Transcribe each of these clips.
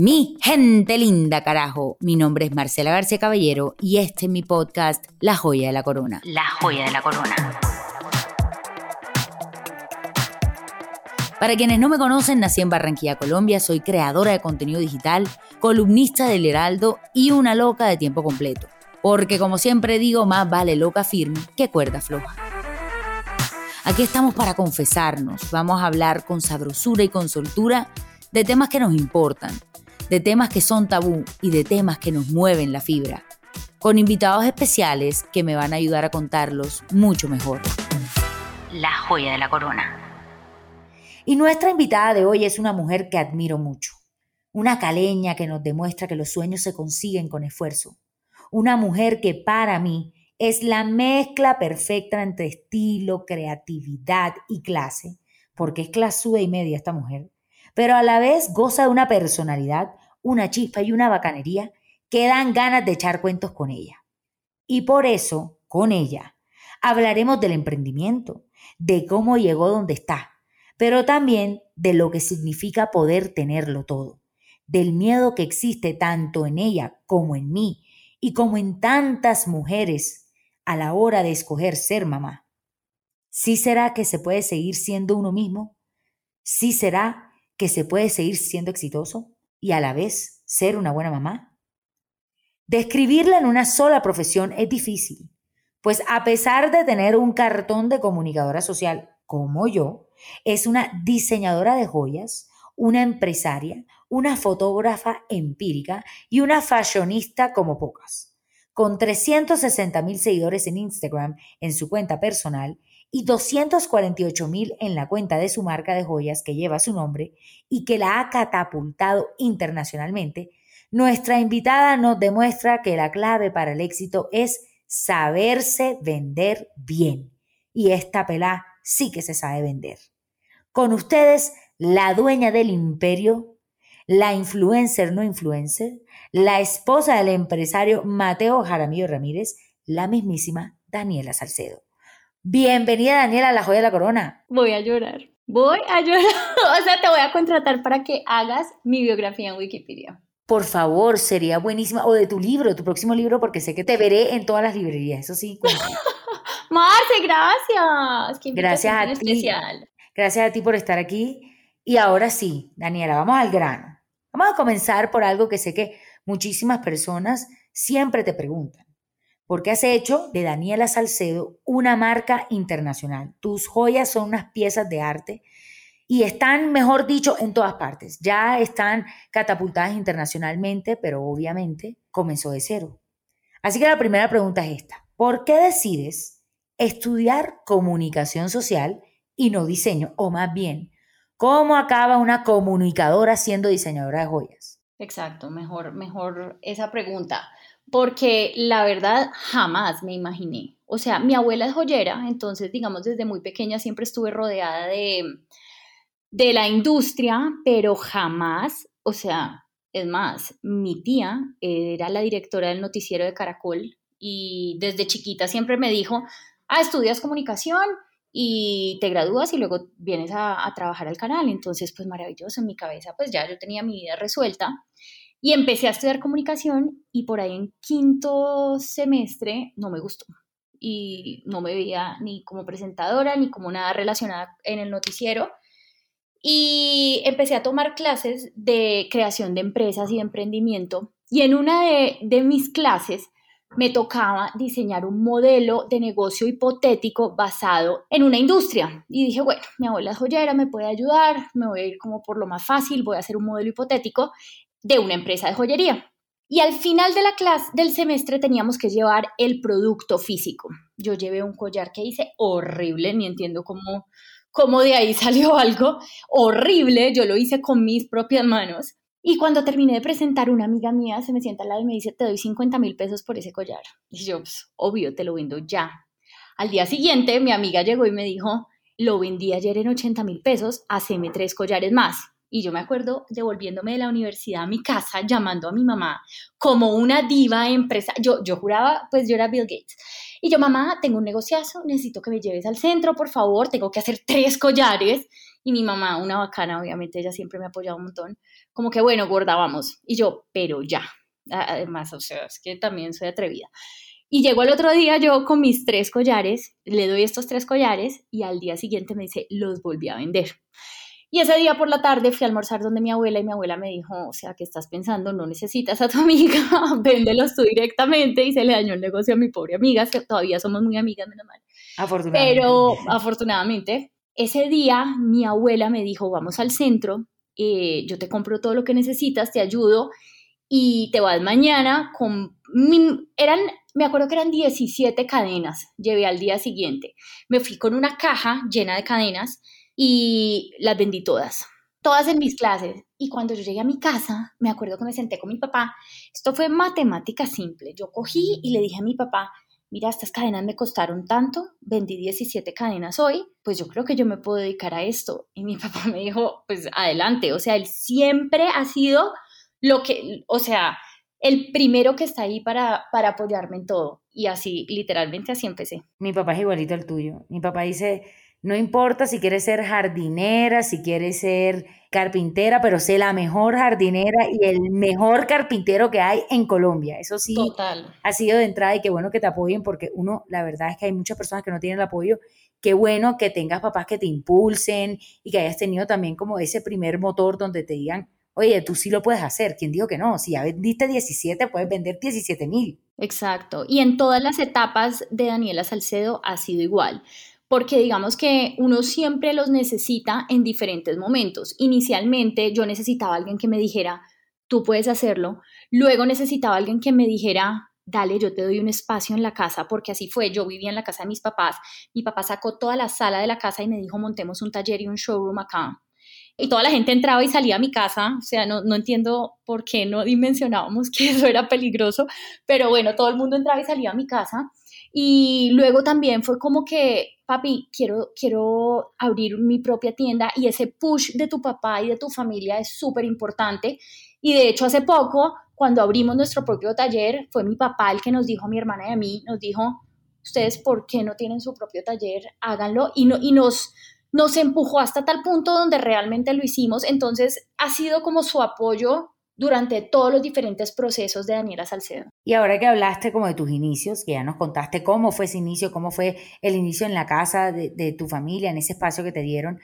Mi gente linda, carajo. Mi nombre es Marcela García Caballero y este es mi podcast La Joya de la Corona. La Joya de la Corona. Para quienes no me conocen, nací en Barranquilla, Colombia, soy creadora de contenido digital, columnista del Heraldo y una loca de tiempo completo. Porque como siempre digo, más vale loca firme que cuerda floja. Aquí estamos para confesarnos, vamos a hablar con sabrosura y con soltura de temas que nos importan, de temas que son tabú y de temas que nos mueven la fibra, con invitados especiales que me van a ayudar a contarlos mucho mejor. La joya de la corona. Y nuestra invitada de hoy es una mujer que admiro mucho, una caleña que nos demuestra que los sueños se consiguen con esfuerzo, una mujer que para mí es la mezcla perfecta entre estilo, creatividad y clase, porque es clasuda y media esta mujer, pero a la vez goza de una personalidad, una chispa y una bacanería que dan ganas de echar cuentos con ella. Y por eso, con ella, hablaremos del emprendimiento, de cómo llegó donde está, pero también de lo que significa poder tenerlo todo, del miedo que existe tanto en ella como en mí y como en tantas mujeres a la hora de escoger ser mamá. ¿Sí será que se puede seguir siendo uno mismo? ¿Sí será que se puede seguir siendo exitoso y a la vez ser una buena mamá? Describirla en una sola profesión es difícil, pues a pesar de tener un cartón de comunicadora social como yo, es una diseñadora de joyas, una empresaria, una fotógrafa empírica y una fashionista como pocas. Con 360 mil seguidores en Instagram en su cuenta personal y 248 mil en la cuenta de su marca de joyas que lleva su nombre y que la ha catapultado internacionalmente, nuestra invitada nos demuestra que la clave para el éxito es saberse vender bien. Y esta pelá sí que se sabe vender. Con ustedes, la dueña del imperio, la influencer no influencer, la esposa del empresario Mateo Jaramillo Ramírez, la mismísima Daniela Salcedo. Bienvenida Daniela a la joya de la corona. Voy a llorar. Voy a llorar. o sea, te voy a contratar para que hagas mi biografía en Wikipedia. Por favor, sería buenísima. O de tu libro, tu próximo libro, porque sé que te veré en todas las librerías. Eso sí. Marce, gracias. Qué gracias a ti. Especial. Gracias a ti por estar aquí. Y ahora sí, Daniela, vamos al grano. Vamos a comenzar por algo que sé que muchísimas personas siempre te preguntan porque has hecho de Daniela Salcedo una marca internacional. Tus joyas son unas piezas de arte y están, mejor dicho, en todas partes. Ya están catapultadas internacionalmente, pero obviamente comenzó de cero. Así que la primera pregunta es esta. ¿Por qué decides estudiar comunicación social y no diseño? O más bien, ¿cómo acaba una comunicadora siendo diseñadora de joyas? Exacto, mejor, mejor esa pregunta porque la verdad jamás me imaginé. O sea, mi abuela es joyera, entonces digamos desde muy pequeña siempre estuve rodeada de, de la industria, pero jamás, o sea, es más, mi tía era la directora del noticiero de Caracol y desde chiquita siempre me dijo, ah, estudias comunicación y te gradúas y luego vienes a, a trabajar al canal. Entonces, pues maravilloso, en mi cabeza pues ya yo tenía mi vida resuelta. Y empecé a estudiar comunicación y por ahí en quinto semestre no me gustó. Y no me veía ni como presentadora ni como nada relacionada en el noticiero. Y empecé a tomar clases de creación de empresas y de emprendimiento. Y en una de, mis clases me tocaba diseñar un modelo de negocio hipotético basado en una industria. Y dije, bueno, mi abuela es joyera, me puede ayudar, me voy a ir como por lo más fácil, voy a hacer un modelo hipotético de una empresa de joyería. Y al final de la clase del semestre teníamos que llevar el producto físico. Yo llevé un collar que hice horrible, ni entiendo cómo, cómo de ahí salió algo horrible. Yo lo hice con mis propias manos. Y cuando terminé de presentar, una amiga mía se me sienta al lado y me dice, te doy 50 mil pesos por ese collar. Y yo, pues, obvio, te lo vendo ya. Al día siguiente, mi amiga llegó y me dijo, lo vendí ayer en 80 mil pesos, haceme tres collares más. Y yo me acuerdo devolviéndome de la universidad a mi casa, llamando a mi mamá como una diva empresa. Yo, yo juraba, pues yo era Bill Gates. Y yo, mamá, tengo un negociazo, necesito que me lleves al centro, por favor, tengo que hacer tres collares. Y mi mamá, una bacana, obviamente, ella siempre me ha apoyado un montón, como que, bueno, gorda, vamos. Y yo, pero ya. Además, o sea, es que también soy atrevida. Y llegó el otro día yo con mis tres collares, le doy estos tres collares y al día siguiente me dice, los volví a vender. Y ese día por la tarde fui a almorzar donde mi abuela y mi abuela me dijo, o sea, ¿qué estás pensando? No necesitas a tu amiga, véndelos tú directamente y se le dañó el negocio a mi pobre amiga, todavía somos muy amigas, menos mal. Afortunadamente. Pero afortunadamente, ese día mi abuela me dijo, vamos al centro, eh, yo te compro todo lo que necesitas, te ayudo y te vas mañana con... eran, me acuerdo que eran 17 cadenas, llevé al día siguiente. Me fui con una caja llena de cadenas y las vendí todas, todas en mis clases. Y cuando yo llegué a mi casa, me acuerdo que me senté con mi papá. Esto fue matemática simple. Yo cogí y le dije a mi papá, mira, estas cadenas me costaron tanto, vendí 17 cadenas hoy, pues yo creo que yo me puedo dedicar a esto. Y mi papá me dijo, pues adelante. O sea, él siempre ha sido lo que, o sea, el primero que está ahí para, para apoyarme en todo. Y así, literalmente así empecé. Mi papá es igualito al tuyo. Mi papá dice, no importa si quieres ser jardinera, si quieres ser carpintera, pero sé la mejor jardinera y el mejor carpintero que hay en Colombia. Eso sí, Total. ha sido de entrada y qué bueno que te apoyen porque uno, la verdad es que hay muchas personas que no tienen el apoyo. Qué bueno que tengas papás que te impulsen y que hayas tenido también como ese primer motor donde te digan, oye, tú sí lo puedes hacer. ¿Quién dijo que no? Si ya vendiste 17, puedes vender 17 mil. Exacto. Y en todas las etapas de Daniela Salcedo ha sido igual porque digamos que uno siempre los necesita en diferentes momentos. Inicialmente yo necesitaba alguien que me dijera, tú puedes hacerlo. Luego necesitaba alguien que me dijera, dale, yo te doy un espacio en la casa, porque así fue. Yo vivía en la casa de mis papás. Mi papá sacó toda la sala de la casa y me dijo, montemos un taller y un showroom acá. Y toda la gente entraba y salía a mi casa, o sea, no, no entiendo por qué no dimensionábamos que eso era peligroso, pero bueno, todo el mundo entraba y salía a mi casa. Y luego también fue como que, papi, quiero, quiero abrir mi propia tienda y ese push de tu papá y de tu familia es súper importante. Y de hecho hace poco, cuando abrimos nuestro propio taller, fue mi papá el que nos dijo, mi hermana y a mí, nos dijo, ustedes, ¿por qué no tienen su propio taller? Háganlo. Y, no, y nos, nos empujó hasta tal punto donde realmente lo hicimos. Entonces ha sido como su apoyo durante todos los diferentes procesos de Daniela Salcedo. Y ahora que hablaste como de tus inicios, que ya nos contaste cómo fue ese inicio, cómo fue el inicio en la casa de, tu familia, en ese espacio que te dieron,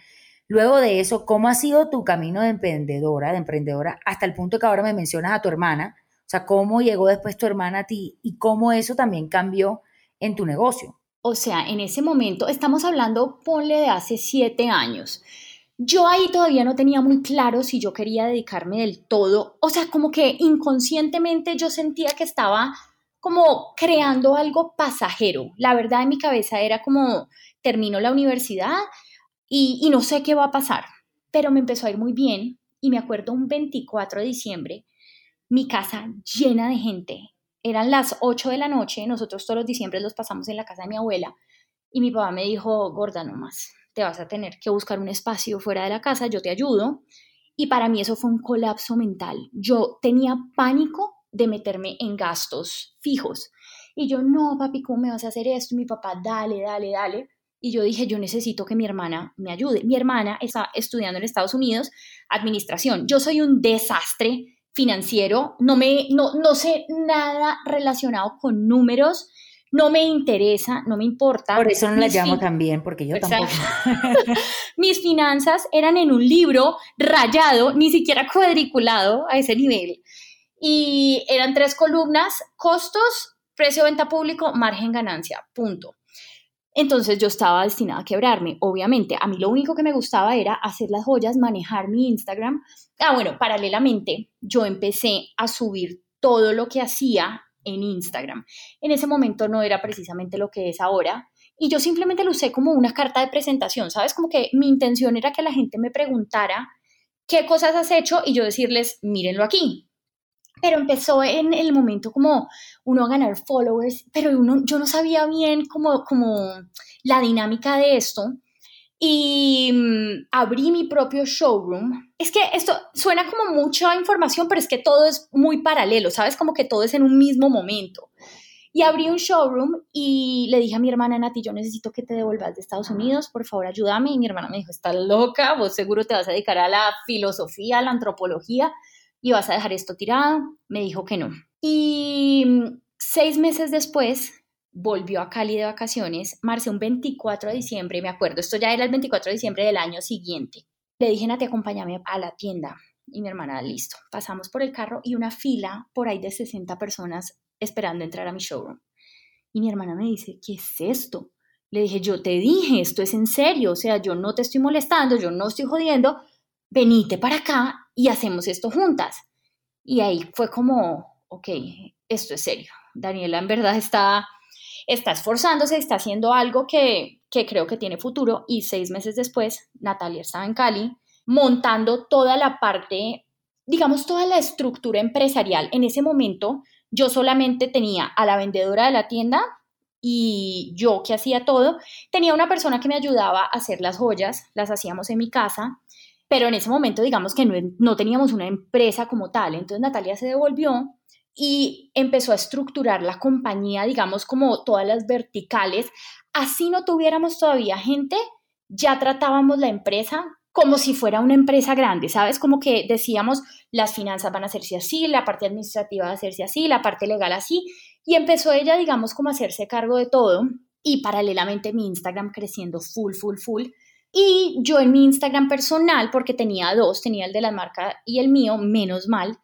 luego de eso, ¿cómo ha sido tu camino de emprendedora, de emprendedora, hasta el punto que ahora me mencionas a tu hermana? O sea, ¿cómo llegó después tu hermana a ti y cómo eso también cambió en tu negocio? O sea, en ese momento, estamos hablando, ponle de hace siete años. Yo ahí todavía no tenía muy claro si yo quería dedicarme del todo, o sea, como que inconscientemente yo sentía que estaba como creando algo pasajero. La verdad en mi cabeza era como, termino la universidad y, no sé qué va a pasar, pero me empezó a ir muy bien y me acuerdo un 24 de diciembre, mi casa llena de gente. Eran las 8 de la noche, nosotros todos los diciembre los pasamos en la casa de mi abuela y mi papá me dijo, gorda, no más te vas a tener que buscar un espacio fuera de la casa, yo te ayudo. Y para mí eso fue un colapso mental. Yo tenía pánico de meterme en gastos fijos. Y yo, no, papi, ¿cómo me vas a hacer esto? Mi papá, dale, dale, dale. Y yo dije, yo necesito que mi hermana me ayude. Mi hermana está estudiando en Estados Unidos administración. Yo soy un desastre financiero, no, me, no, no sé nada relacionado con números, no me interesa, no me importa. Por eso no la llamo también, porque yo tampoco. Mis finanzas eran en un libro rayado, ni siquiera cuadriculado a ese nivel. Y eran tres columnas, costos, precio de venta público, margen ganancia, punto. Entonces yo estaba destinada a quebrarme, obviamente. A mí lo único que me gustaba era hacer las joyas, manejar mi Instagram. Ah, bueno, paralelamente yo empecé a subir todo lo que hacía en Instagram. En ese momento no era precisamente lo que es ahora. Y yo simplemente lo usé como una carta de presentación, ¿sabes? Como que mi intención era que la gente me preguntara qué cosas has hecho y yo decirles, mírenlo aquí. Pero empezó en el momento como uno a ganar followers, pero uno, yo no sabía bien como, como la dinámica de esto y mm, abrí mi propio showroom. Es que esto suena como mucha información, pero es que todo es muy paralelo, ¿sabes? Como que todo es en un mismo momento. Y abrí un showroom y le dije a mi hermana Nati, yo necesito que te devuelvas de Estados Unidos, por favor ayúdame. Y mi hermana me dijo, estás loca, vos seguro te vas a dedicar a la filosofía, a la antropología y vas a dejar esto tirado. Me dijo que no. Y mm, seis meses después volvió a Cali de vacaciones, marce un 24 de diciembre, me acuerdo, esto ya era el 24 de diciembre del año siguiente. Le dije, Nati, acompáñame a la tienda. Y mi hermana, listo. Pasamos por el carro y una fila por ahí de 60 personas esperando entrar a mi showroom. Y mi hermana me dice, ¿qué es esto? Le dije, yo te dije, esto es en serio, o sea, yo no te estoy molestando, yo no estoy jodiendo, venite para acá y hacemos esto juntas. Y ahí fue como, ok, esto es serio. Daniela en verdad está, está esforzándose, está haciendo algo que, que creo que tiene futuro. Y seis meses después, Natalia estaba en Cali montando toda la parte, digamos, toda la estructura empresarial. En ese momento yo solamente tenía a la vendedora de la tienda y yo que hacía todo. Tenía una persona que me ayudaba a hacer las joyas, las hacíamos en mi casa, pero en ese momento digamos que no, no teníamos una empresa como tal. Entonces Natalia se devolvió y empezó a estructurar la compañía, digamos, como todas las verticales. Así no tuviéramos todavía gente, ya tratábamos la empresa como si fuera una empresa grande, ¿sabes? Como que decíamos, las finanzas van a hacerse así, la parte administrativa va a hacerse así, la parte legal así, y empezó ella, digamos, como a hacerse cargo de todo, y paralelamente mi Instagram creciendo full, full, full. Y yo en mi Instagram personal, porque tenía dos, tenía el de la marca y el mío, menos mal,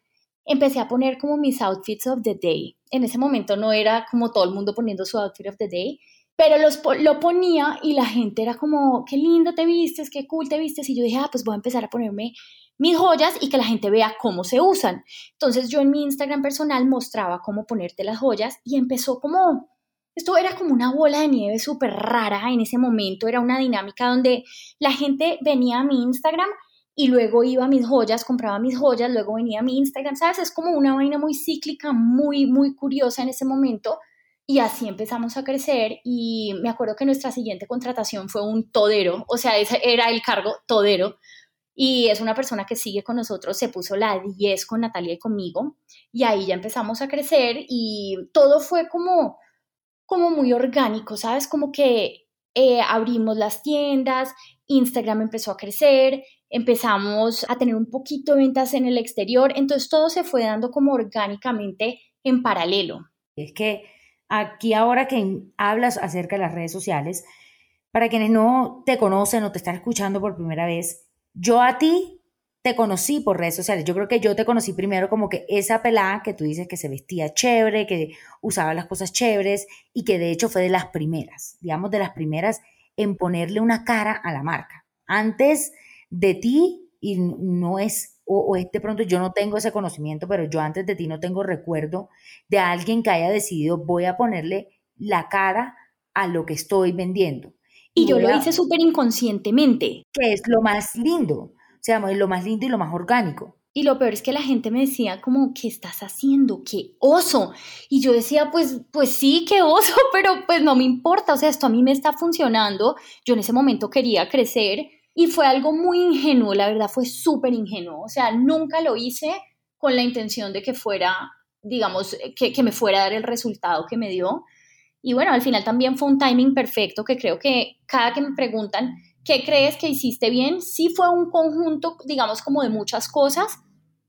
empecé a poner como mis outfits of the day. En ese momento no era como todo el mundo poniendo su outfit of the day, pero los, lo ponía y la gente era como, qué lindo te vistes, qué cool te vistes. Y yo dije, ah, pues voy a empezar a ponerme mis joyas y que la gente vea cómo se usan. Entonces yo en mi Instagram personal mostraba cómo ponerte las joyas y empezó como, esto era como una bola de nieve súper rara en ese momento, era una dinámica donde la gente venía a mi Instagram y luego iba a mis joyas, compraba mis joyas, luego venía a mi Instagram, ¿sabes? Es como una vaina muy cíclica, muy, muy curiosa en ese momento y así empezamos a crecer y me acuerdo que nuestra siguiente contratación fue un todero, o sea, ese era el cargo todero. Y es una persona que sigue con nosotros, se puso la 10 con Natalia y conmigo. Y ahí ya empezamos a crecer y todo fue como, como muy orgánico, ¿sabes? Como que eh, abrimos las tiendas, Instagram empezó a crecer, empezamos a tener un poquito de ventas en el exterior, entonces todo se fue dando como orgánicamente en paralelo. Es que aquí ahora que hablas acerca de las redes sociales, para quienes no te conocen o te están escuchando por primera vez, yo a ti te conocí por redes sociales. Yo creo que yo te conocí primero como que esa pelada que tú dices que se vestía chévere, que usaba las cosas chéveres y que de hecho fue de las primeras, digamos de las primeras en ponerle una cara a la marca. Antes de ti, y no es o, de pronto yo no tengo ese conocimiento, pero yo antes de ti no tengo recuerdo de alguien que haya decidido voy a ponerle la cara a lo que estoy vendiendo. Y, yo lo hice súper inconscientemente. Que es lo más lindo, o sea, lo más lindo y lo más orgánico. Y lo peor es que la gente me decía como, ¿qué estás haciendo? ¡Qué oso! Y yo decía, pues, pues sí, qué oso, pero pues no me importa, o sea, esto a mí me está funcionando. Yo en ese momento quería crecer y fue algo muy ingenuo, la verdad fue súper ingenuo. O sea, nunca lo hice con la intención de que fuera, digamos, que, que me fuera a dar el resultado que me dio. Y bueno, al final también fue un timing perfecto que creo que cada que me preguntan, ¿qué crees que hiciste bien? Sí fue un conjunto, digamos, como de muchas cosas,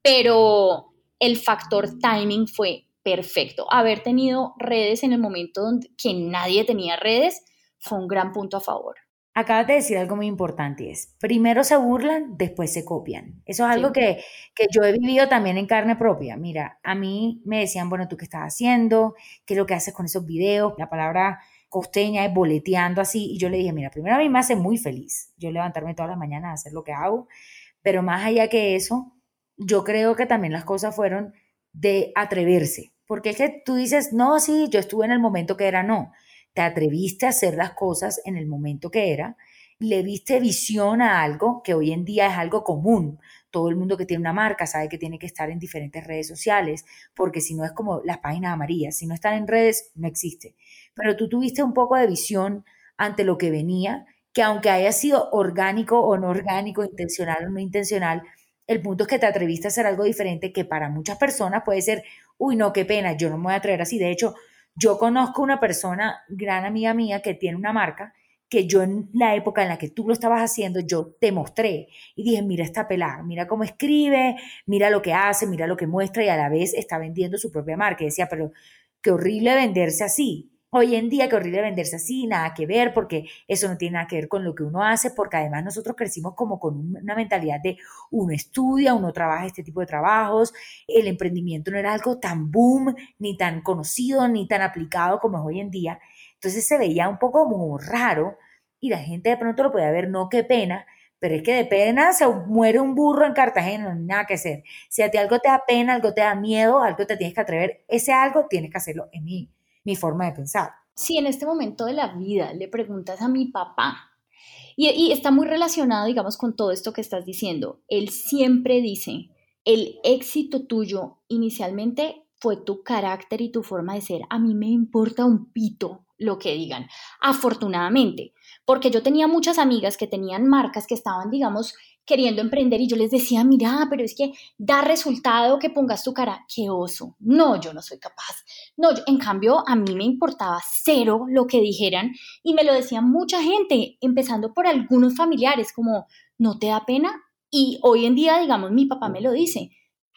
pero el factor timing fue perfecto. Haber tenido redes en el momento donde, que nadie tenía redes fue un gran punto a favor. Acabas de decir algo muy importante, es primero se burlan, después se copian. Eso es algo que, que, yo he vivido también en carne propia. Mira, a mí me decían, bueno, ¿tú qué estás haciendo? ¿Qué es lo que haces con esos videos? La palabra costeña es boleteando así. Y yo le dije, mira, primero a mí me hace muy feliz yo levantarme todas las mañanas a hacer lo que hago, pero más allá que eso, yo creo que también las cosas fueron de atreverse. Porque es que tú dices, no, sí, yo estuve en el momento que era no te atreviste a hacer las cosas en el momento que era, le viste visión a algo que hoy en día es algo común. Todo el mundo que tiene una marca sabe que tiene que estar en diferentes redes sociales, porque si no es como las páginas amarillas, si no están en redes, no existe. Pero tú tuviste un poco de visión ante lo que venía, que aunque haya sido orgánico o no orgánico, intencional o no intencional, el punto es que te atreviste a hacer algo diferente que para muchas personas puede ser, uy, no, qué pena, yo no me voy a atrever así. De hecho, Yo conozco una persona, gran amiga mía, que tiene una marca que yo en la época en la que tú lo estabas haciendo, yo te mostré y dije, mira esta pelada, mira cómo escribe, mira lo que hace, mira lo que muestra y a la vez está vendiendo su propia marca. Y decía, pero qué horrible venderse así. Hoy en día, qué horrible venderse así, nada que ver, porque eso no tiene nada que ver con lo que uno hace, porque además nosotros crecimos como con una mentalidad de uno estudia, uno trabaja este tipo de trabajos, el emprendimiento no era algo tan boom, ni tan conocido, ni tan aplicado como es hoy en día. Entonces se veía un poco como raro y la gente de pronto lo podía ver, no, qué pena, pero es que de pena se muere un burro en Cartagena, no hay nada que hacer. Si a ti algo te da pena, algo te da miedo, algo te tienes que atrever, ese algo tienes que hacerlo en mí, mi forma de pensar. Si en este momento de la vida le preguntas a mi papá, y, y está muy relacionado, digamos, con todo esto que estás diciendo, él siempre dice, el éxito tuyo inicialmente fue tu carácter y tu forma de ser. A mí me importa un pito lo que digan, afortunadamente, porque yo tenía muchas amigas que tenían marcas que estaban, digamos, queriendo emprender y yo les decía, mira, pero es que da resultado que pongas tu cara, qué oso, no, yo no soy capaz. No, en cambio, a mí me importaba cero lo que dijeran y me lo decía mucha gente, empezando por algunos familiares, como, ¿no te da pena? Y hoy en día, digamos, mi papá me lo dice,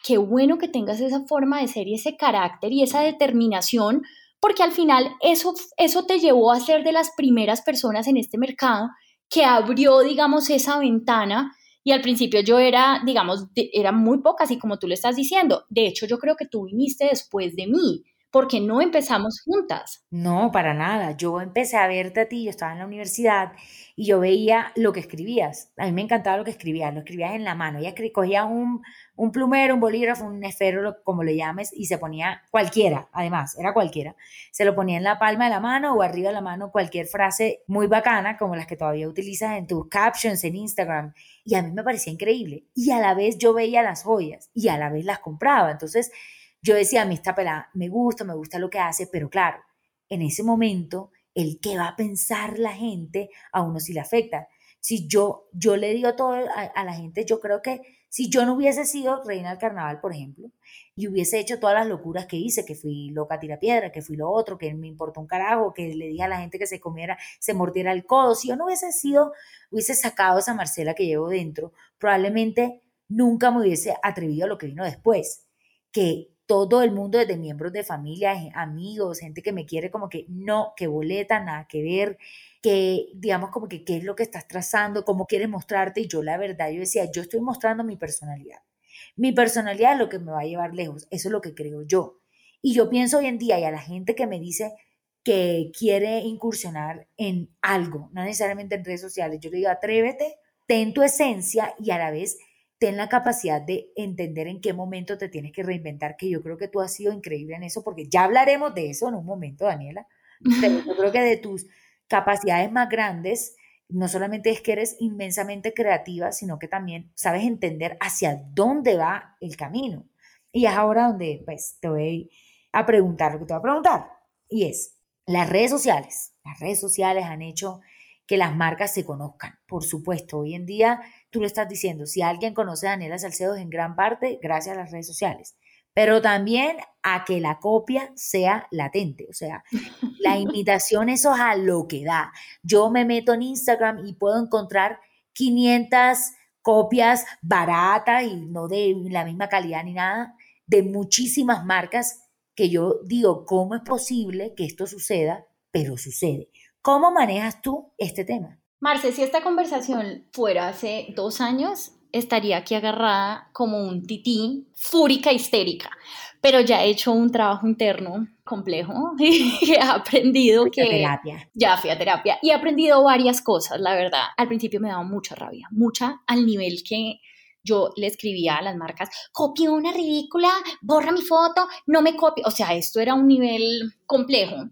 qué bueno que tengas esa forma de ser y ese carácter y esa determinación porque al final eso, eso te llevó a ser de las primeras personas en este mercado que abrió, digamos, esa ventana. Y al principio yo era, digamos, era muy poca, así como tú le estás diciendo. De hecho, yo creo que tú viniste después de mí, porque no empezamos juntas. No, para nada. Yo empecé a verte a ti, yo estaba en la universidad y yo veía lo que escribías. A mí me encantaba lo que escribías, lo escribías en la mano. Ella cogía un, un plumero, un bolígrafo, un esfero, como le llames, y se ponía cualquiera, además, era cualquiera. Se lo ponía en la palma de la mano o arriba de la mano cualquier frase muy bacana, como las que todavía utilizas en tus captions en Instagram. Y a mí me parecía increíble. Y a la vez yo veía las joyas y a la vez las compraba. Entonces yo decía, a mí esta pelada me gusta, me gusta lo que hace, pero claro, en ese momento el qué va a pensar la gente a uno si le afecta. Si yo, yo le digo todo a, la gente, yo creo que si yo no hubiese sido reina del carnaval, por ejemplo, y hubiese hecho todas las locuras que hice, que fui loca tira piedra, que fui lo otro, que me importó un carajo, que le dije a la gente que se comiera, se mordiera el codo, si yo no hubiese sido, hubiese sacado esa Marcela que llevo dentro, probablemente nunca me hubiese atrevido a lo que vino después, que todo el mundo, desde miembros de familia, amigos, gente que me quiere, como que no, que boleta, nada que ver, que digamos como que qué es lo que estás trazando, cómo quieres mostrarte. Y yo la verdad, yo decía, yo estoy mostrando mi personalidad. Mi personalidad es lo que me va a llevar lejos, eso es lo que creo yo. Y yo pienso hoy en día y a la gente que me dice que quiere incursionar en algo, no necesariamente en redes sociales, yo le digo, atrévete, ten tu esencia y a la vez ten la capacidad de entender en qué momento te tienes que reinventar, que yo creo que tú has sido increíble en eso, porque ya hablaremos de eso en un momento, Daniela, pero yo creo que de tus capacidades más grandes, no solamente es que eres inmensamente creativa, sino que también sabes entender hacia dónde va el camino. Y es ahora donde pues te voy a preguntar lo que te voy a preguntar, y es, las redes sociales, las redes sociales han hecho que las marcas se conozcan. Por supuesto, hoy en día tú lo estás diciendo, si alguien conoce a Daniela Salcedo es en gran parte gracias a las redes sociales, pero también a que la copia sea latente, o sea, la imitación eso es a lo que da. Yo me meto en Instagram y puedo encontrar 500 copias baratas y no de la misma calidad ni nada, de muchísimas marcas que yo digo, ¿cómo es posible que esto suceda? Pero sucede. ¿Cómo manejas tú este tema? Marce, si esta conversación fuera hace dos años, estaría aquí agarrada como un tití, fúrica, histérica, pero ya he hecho un trabajo interno complejo y he aprendido que... terapia. Ya fui a terapia y he aprendido varias cosas, la verdad. Al principio me daba mucha rabia, mucha al nivel que yo le escribía a las marcas, copio una ridícula, borra mi foto, no me copie. O sea, esto era un nivel complejo.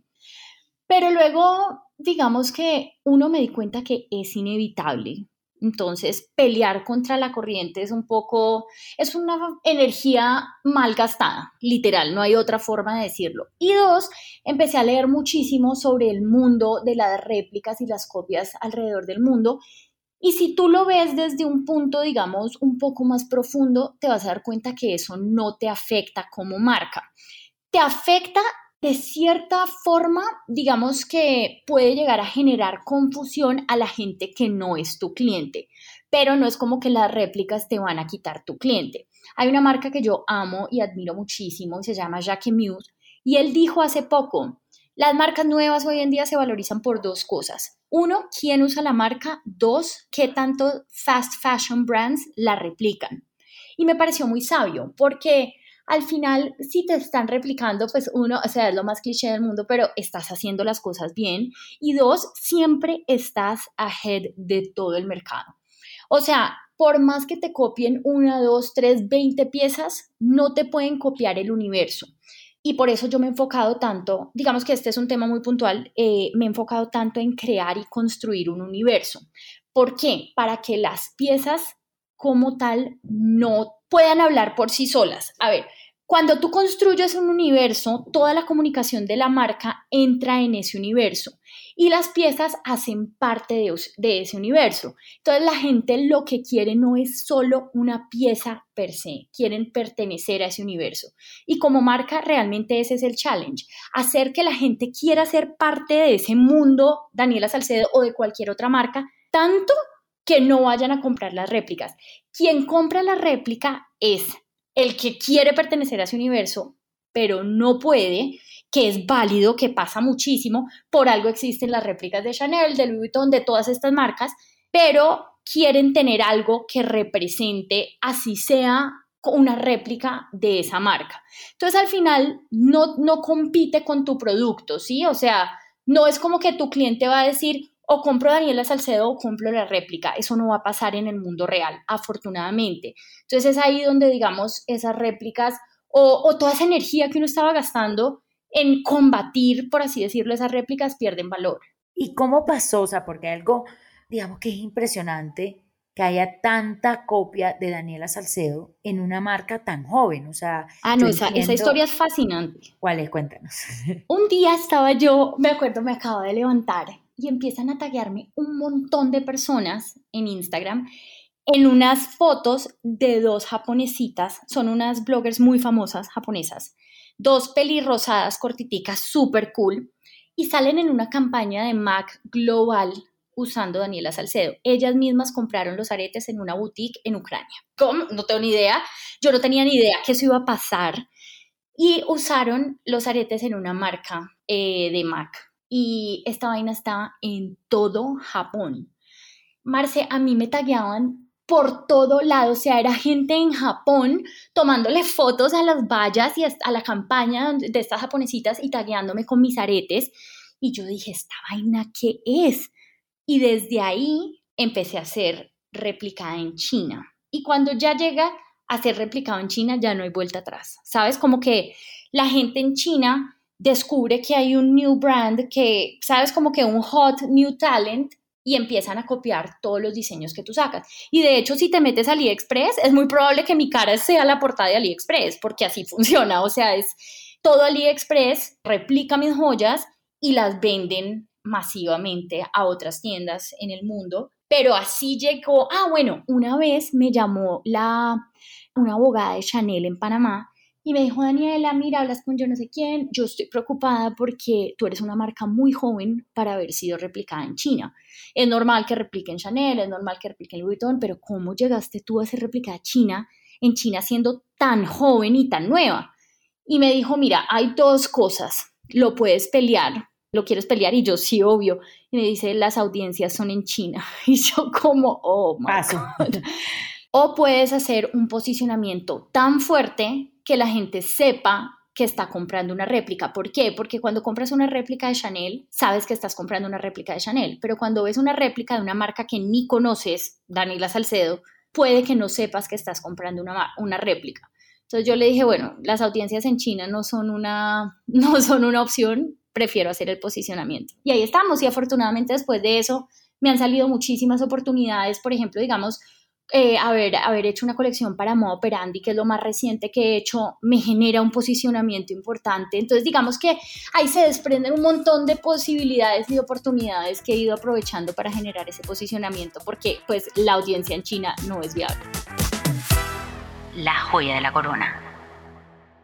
Pero luego digamos que uno me di cuenta que es inevitable. Entonces, pelear contra la corriente es un poco, es una energía mal gastada, literal, no hay otra forma de decirlo. Y dos, empecé a leer muchísimo sobre el mundo de las réplicas y las copias alrededor del mundo. Y si tú lo ves desde un punto, digamos, un poco más profundo, te vas a dar cuenta que eso no te afecta como marca. Te afecta de cierta forma, digamos que puede llegar a generar confusión a la gente que no es tu cliente, pero no es como que las réplicas te van a quitar tu cliente. Hay una marca que yo amo y admiro muchísimo y se llama Jackie Muse y él dijo hace poco, las marcas nuevas hoy en día se valorizan por dos cosas. Uno, quién usa la marca. Dos, qué tanto fast fashion brands la replican. Y me pareció muy sabio porque al final, si te están replicando, pues uno, o sea, es lo más cliché del mundo, pero estás haciendo las cosas bien. Y dos, siempre estás ahead de todo el mercado. O sea, por más que te copien una, dos, tres, veinte piezas, no te pueden copiar el universo. Y por eso yo me he enfocado tanto, digamos que este es un tema muy puntual, eh, me he enfocado tanto en crear y construir un universo. ¿Por qué? Para que las piezas como tal no puedan hablar por sí solas. A ver, cuando tú construyes un universo, toda la comunicación de la marca entra en ese universo y las piezas hacen parte de, ese universo. Entonces la gente lo que quiere no es solo una pieza per se, quieren pertenecer a ese universo. Y como marca realmente ese es el challenge, hacer que la gente quiera ser parte de ese mundo, Daniela Salcedo o de cualquier otra marca, tanto que no vayan a comprar las réplicas. Quien compra la réplica es el que quiere pertenecer a ese universo, pero no puede, que es válido, que pasa muchísimo, por algo existen las réplicas de Chanel, de Louis Vuitton, de todas estas marcas, pero quieren tener algo que represente, así sea una réplica de esa marca. Entonces al final no, no compite con tu producto, ¿sí? O sea, no es como que tu cliente va a decir, o compro Daniela Salcedo o compro la réplica. Eso no va a pasar en el mundo real, afortunadamente. Entonces es ahí donde, digamos, esas réplicas o, toda esa energía que uno estaba gastando en combatir, por así decirlo, esas réplicas pierden valor. ¿Y cómo pasó? O sea, porque algo, digamos que es impresionante que haya tanta copia de Daniela Salcedo en una marca tan joven. O sea, ah, no, esa, esa, historia es fascinante. ¿Cuál es? Cuéntanos. Un día estaba yo, me acuerdo, me acabo de levantar y empiezan a taguearme un montón de personas en Instagram en unas fotos de dos japonesitas, son unas bloggers muy famosas japonesas, dos pelirrosadas cortiticas súper cool y salen en una campaña de MAC Global usando Daniela Salcedo. Ellas mismas compraron los aretes en una boutique en Ucrania. ¿Cómo? No tengo ni idea. Yo no tenía ni idea que eso iba a pasar. Y usaron los aretes en una marca eh, de MAC y esta vaina estaba en todo Japón. Marce, a mí me tagueaban por todo lado, o sea, era gente en Japón tomándole fotos a las vallas y a la campaña de estas japonesitas y tagueándome con mis aretes. Y yo dije, ¿esta vaina qué es? Y desde ahí empecé a hacer replicada en China. Y cuando ya llega a ser replicado en China, ya no hay vuelta atrás. ¿Sabes? Como que la gente en China descubre que hay un new brand que, sabes, como que un hot new talent y empiezan a copiar todos los diseños que tú sacas. Y de hecho, si te metes a AliExpress, es muy probable que mi cara sea la portada de AliExpress, porque así funciona. O sea, es todo AliExpress, replica mis joyas y las venden masivamente a otras tiendas en el mundo. Pero así llegó, ah, bueno, una vez me llamó la, una abogada de Chanel en Panamá y me dijo, Daniela, mira, hablas con yo no sé quién, yo estoy preocupada porque tú eres una marca muy joven para haber sido replicada en China. Es normal que repliquen Chanel, es normal que repliquen Louis Vuitton, pero ¿cómo llegaste tú a ser replicada China, en China siendo tan joven y tan nueva? Y me dijo, mira, hay dos cosas, lo puedes pelear, lo quieres pelear y yo sí, obvio. Y me dice, las audiencias son en China. Y yo como, oh, my O puedes hacer un posicionamiento tan fuerte que la gente sepa que está comprando una réplica. ¿Por qué? Porque cuando compras una réplica de Chanel, sabes que estás comprando una réplica de Chanel, pero cuando ves una réplica de una marca que ni conoces, Daniela Salcedo, puede que no sepas que estás comprando una, una réplica. Entonces yo le dije, bueno, las audiencias en China no son una, no son una opción, prefiero hacer el posicionamiento. Y ahí estamos, y afortunadamente después de eso me han salido muchísimas oportunidades, por ejemplo, digamos, eh, haber, haber hecho una colección para modo operandi, que es lo más reciente que he hecho, me genera un posicionamiento importante. Entonces, digamos que ahí se desprenden un montón de posibilidades y oportunidades que he ido aprovechando para generar ese posicionamiento, porque pues la audiencia en China no es viable. La joya de la corona.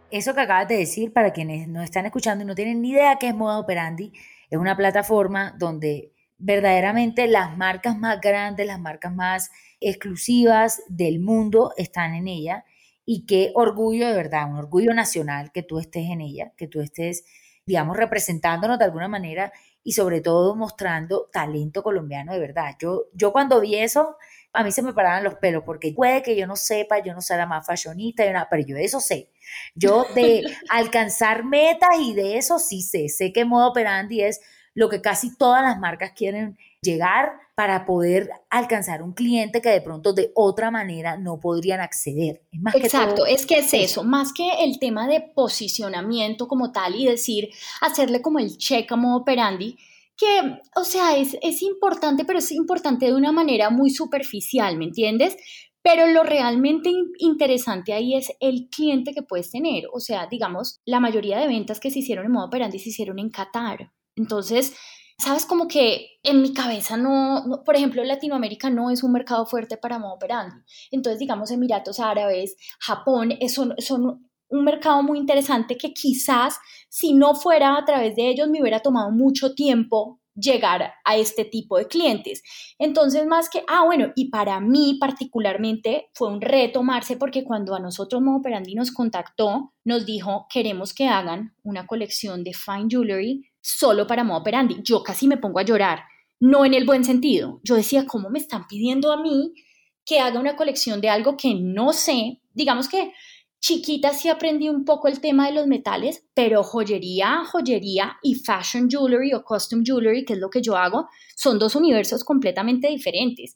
eso que acabas de decir, para quienes nos están escuchando y no tienen ni idea qué es Moda Operandi, es una plataforma donde verdaderamente las marcas más grandes, las marcas más exclusivas del mundo están en ella y qué orgullo de verdad, un orgullo nacional que tú estés en ella, que tú estés, digamos, representándonos de alguna manera y sobre todo mostrando talento colombiano de verdad. Yo, yo cuando vi eso, a mí se me paraban los pelos porque puede que yo no sepa, yo no sea la más fashionista, pero yo de eso sé. Yo de alcanzar metas y de eso sí sé. Sé que modo operandi es lo que casi todas las marcas quieren llegar para poder alcanzar un cliente que de pronto de otra manera no podrían acceder. Exacto, es que es eso, más que el tema de posicionamiento como tal y decir, hacerle como el check a modo operandi, que, o sea, es, es importante, pero es importante de una manera muy superficial, ¿me entiendes? Pero lo realmente interesante ahí es el cliente que puedes tener. O sea, digamos, la mayoría de ventas que se hicieron en modo operandi se hicieron en Qatar. Entonces, sabes, como que en mi cabeza no, por ejemplo, Latinoamérica no es un mercado fuerte para modo operandi. Entonces, digamos, Emiratos Árabes, Japón, son, son un mercado muy interesante que quizás si no fuera a través de ellos me hubiera tomado mucho tiempo llegar a este tipo de clientes. Entonces, más que, ah, bueno, y para mí particularmente fue un reto, Marce, porque cuando a nosotros Modo Operandi nos contactó, nos dijo, queremos que hagan una colección de fine jewelry solo para modo operandi. Yo casi me pongo a llorar, no en el buen sentido. Yo decía, ¿cómo me están pidiendo a mí que haga una colección de algo que no sé? Digamos que chiquita sí aprendí un poco el tema de los metales, pero joyería, joyería y fashion jewelry o costume jewelry, que es lo que yo hago, son dos universos completamente diferentes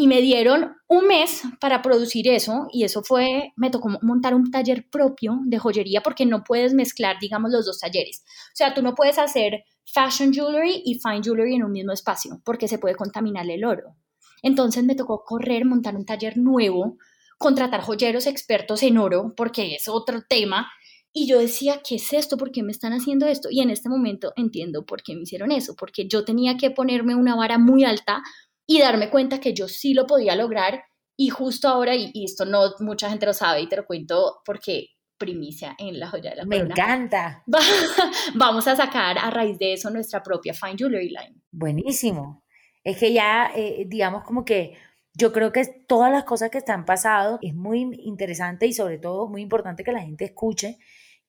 y me dieron un mes para producir eso y eso fue, me tocó montar un taller propio de joyería porque no puedes mezclar, digamos, los dos talleres. O sea, tú no puedes hacer fashion jewelry y fine jewelry en un mismo espacio porque se puede contaminar el oro. Entonces me tocó correr, montar un taller nuevo, contratar joyeros expertos en oro porque es otro tema. Y yo decía, ¿qué es esto? ¿Por qué me están haciendo esto? Y en este momento entiendo por qué me hicieron eso, porque yo tenía que ponerme una vara muy alta y darme cuenta que yo sí lo podía lograr y justo ahora, y, esto no mucha gente lo sabe y te lo cuento porque primicia en la joya de la Me encanta. Vamos a sacar a raíz de eso nuestra propia Fine Jewelry Line. Buenísimo. Es que ya, eh, digamos como que yo creo que todas las cosas que están pasando es muy interesante y sobre todo muy importante que la gente escuche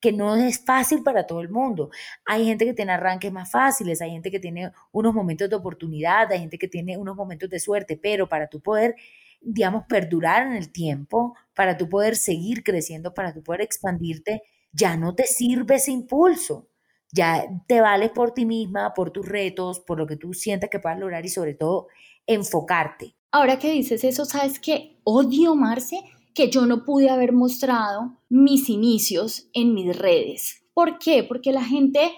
que no es fácil para todo el mundo. Hay gente que tiene arranques más fáciles, hay gente que tiene unos momentos de oportunidad, hay gente que tiene unos momentos de suerte, pero para tu poder, digamos, perdurar en el tiempo, para tu poder seguir creciendo, para tu poder expandirte, ya no te sirve ese impulso. Ya te vales por ti misma, por tus retos, por lo que tú sientas que puedas lograr y sobre todo enfocarte. Ahora que dices eso, ¿sabes qué? Odio, Marce, que yo no pude haber mostrado mis inicios en mis redes. ¿Por qué? Porque la gente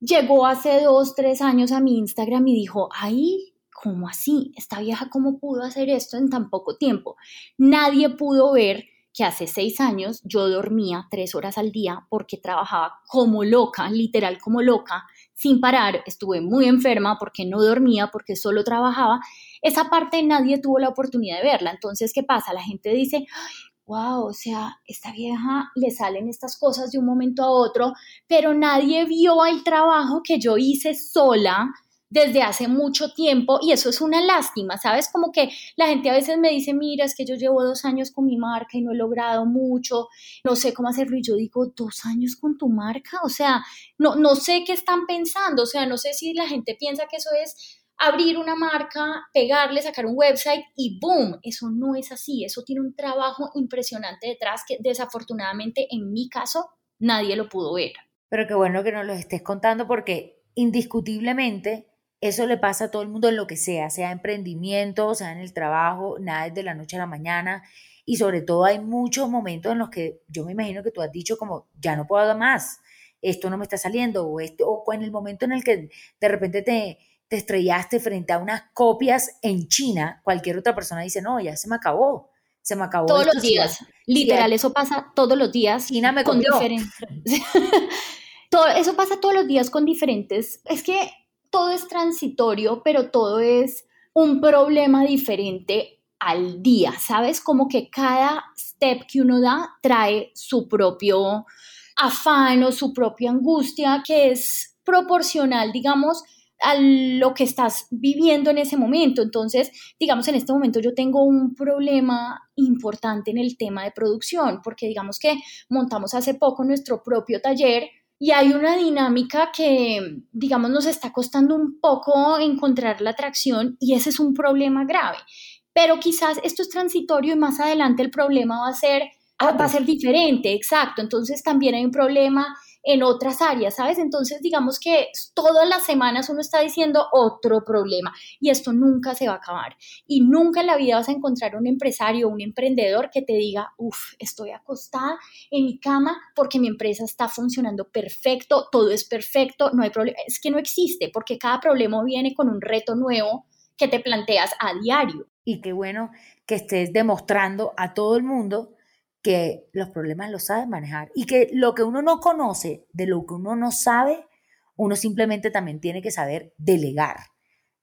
llegó hace dos, tres años a mi Instagram y dijo, ay, ¿cómo así? Esta vieja, ¿cómo pudo hacer esto en tan poco tiempo? Nadie pudo ver que hace seis años yo dormía tres horas al día porque trabajaba como loca, literal como loca, sin parar. Estuve muy enferma porque no dormía, porque solo trabajaba esa parte nadie tuvo la oportunidad de verla. Entonces, ¿qué pasa? La gente dice, wow, o sea, esta vieja le salen estas cosas de un momento a otro, pero nadie vio el trabajo que yo hice sola desde hace mucho tiempo y eso es una lástima, ¿sabes? Como que la gente a veces me dice, mira, es que yo llevo dos años con mi marca y no he logrado mucho, no sé cómo hacerlo y yo digo, dos años con tu marca, o sea, no, no sé qué están pensando, o sea, no sé si la gente piensa que eso es abrir una marca, pegarle, sacar un website y ¡boom! Eso no es así, eso tiene un trabajo impresionante detrás que desafortunadamente en mi caso nadie lo pudo ver. Pero qué bueno que nos lo estés contando porque indiscutiblemente eso le pasa a todo el mundo en lo que sea, sea emprendimiento, sea en el trabajo, nada es de la noche a la mañana. Y sobre todo hay muchos momentos en los que yo me imagino que tú has dicho como, ya no puedo más, esto no me está saliendo, o, esto, o en el momento en el que de repente te, te estrellaste frente a unas copias en China, cualquier otra persona dice, no, ya se me acabó, se me acabó. Todos los días, literal, eso pasa todos los días. China me con diferentes. todo, eso pasa todos los días con diferentes. Es que todo es transitorio, pero todo es un problema diferente al día, ¿sabes? Como que cada step que uno da trae su propio afán o su propia angustia que es proporcional, digamos, a lo que estás viviendo en ese momento. Entonces, digamos, en este momento yo tengo un problema importante en el tema de producción, porque digamos que montamos hace poco nuestro propio taller y hay una dinámica que, digamos, nos está costando un poco encontrar la atracción y ese es un problema grave. Pero quizás esto es transitorio y más adelante el problema va a ser, va a ser diferente, exacto. Entonces también hay un problema en otras áreas, ¿sabes? Entonces, digamos que todas las semanas uno está diciendo otro problema y esto nunca se va a acabar. Y nunca en la vida vas a encontrar un empresario un emprendedor que te diga, uff, estoy acostada en mi cama porque mi empresa está funcionando perfecto, todo es perfecto, no hay problema. Es que no existe porque cada problema viene con un reto nuevo que te planteas a diario. Y qué bueno que estés demostrando a todo el mundo que los problemas los sabes manejar y que lo que uno no conoce de lo que uno no sabe, uno simplemente también tiene que saber delegar.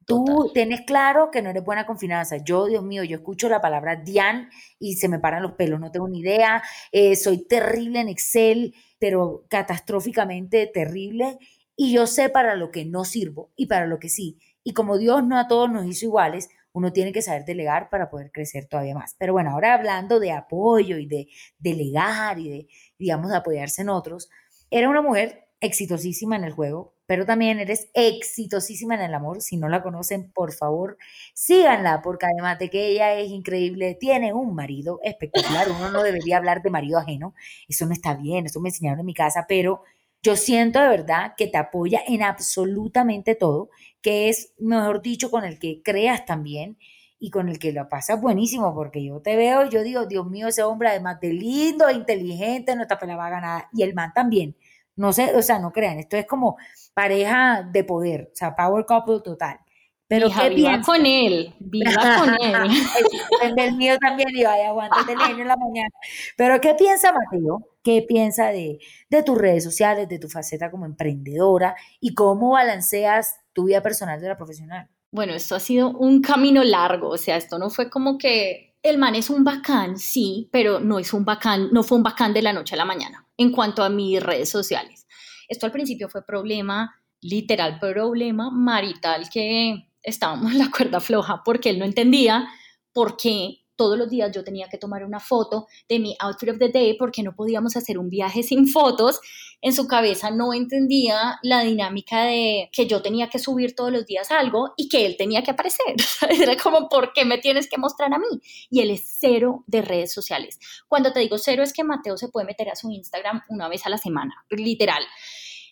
Tú tienes claro que no eres buena con finanzas. Yo, Dios mío, yo escucho la palabra Dian y se me paran los pelos, no tengo ni idea. Eh, soy terrible en Excel, pero catastróficamente terrible. Y yo sé para lo que no sirvo y para lo que sí. Y como Dios no a todos nos hizo iguales, uno tiene que saber delegar para poder crecer todavía más. Pero bueno, ahora hablando de apoyo y de delegar y de, digamos, apoyarse en otros, era una mujer exitosísima en el juego, pero también eres exitosísima en el amor. Si no la conocen, por favor, síganla, porque además de que ella es increíble, tiene un marido espectacular. Uno no debería hablar de marido ajeno, eso no está bien, eso me enseñaron en mi casa, pero yo siento de verdad que te apoya en absolutamente todo, que es, mejor dicho, con el que creas también y con el que lo pasas buenísimo, porque yo te veo y yo digo, Dios mío, ese hombre además de lindo, inteligente, no está pelada nada, y el man también. No sé, o sea, no crean, esto es como pareja de poder, o sea, power couple total. Pero ¿qué viva con él, viva con él. el mío también aguanta el en la mañana. Pero ¿qué piensa Mateo? ¿Qué piensa de, de tus redes sociales, de tu faceta como emprendedora y cómo balanceas tu vida personal de la profesional? Bueno, esto ha sido un camino largo, o sea, esto no fue como que el man es un bacán, sí, pero no es un bacán, no fue un bacán de la noche a la mañana en cuanto a mis redes sociales. Esto al principio fue problema, literal problema marital que estábamos en la cuerda floja porque él no entendía por qué todos los días yo tenía que tomar una foto de mi outfit of the day porque no podíamos hacer un viaje sin fotos. En su cabeza no entendía la dinámica de que yo tenía que subir todos los días algo y que él tenía que aparecer. Era como, ¿por qué me tienes que mostrar a mí? Y él es cero de redes sociales. Cuando te digo cero es que Mateo se puede meter a su Instagram una vez a la semana, literal.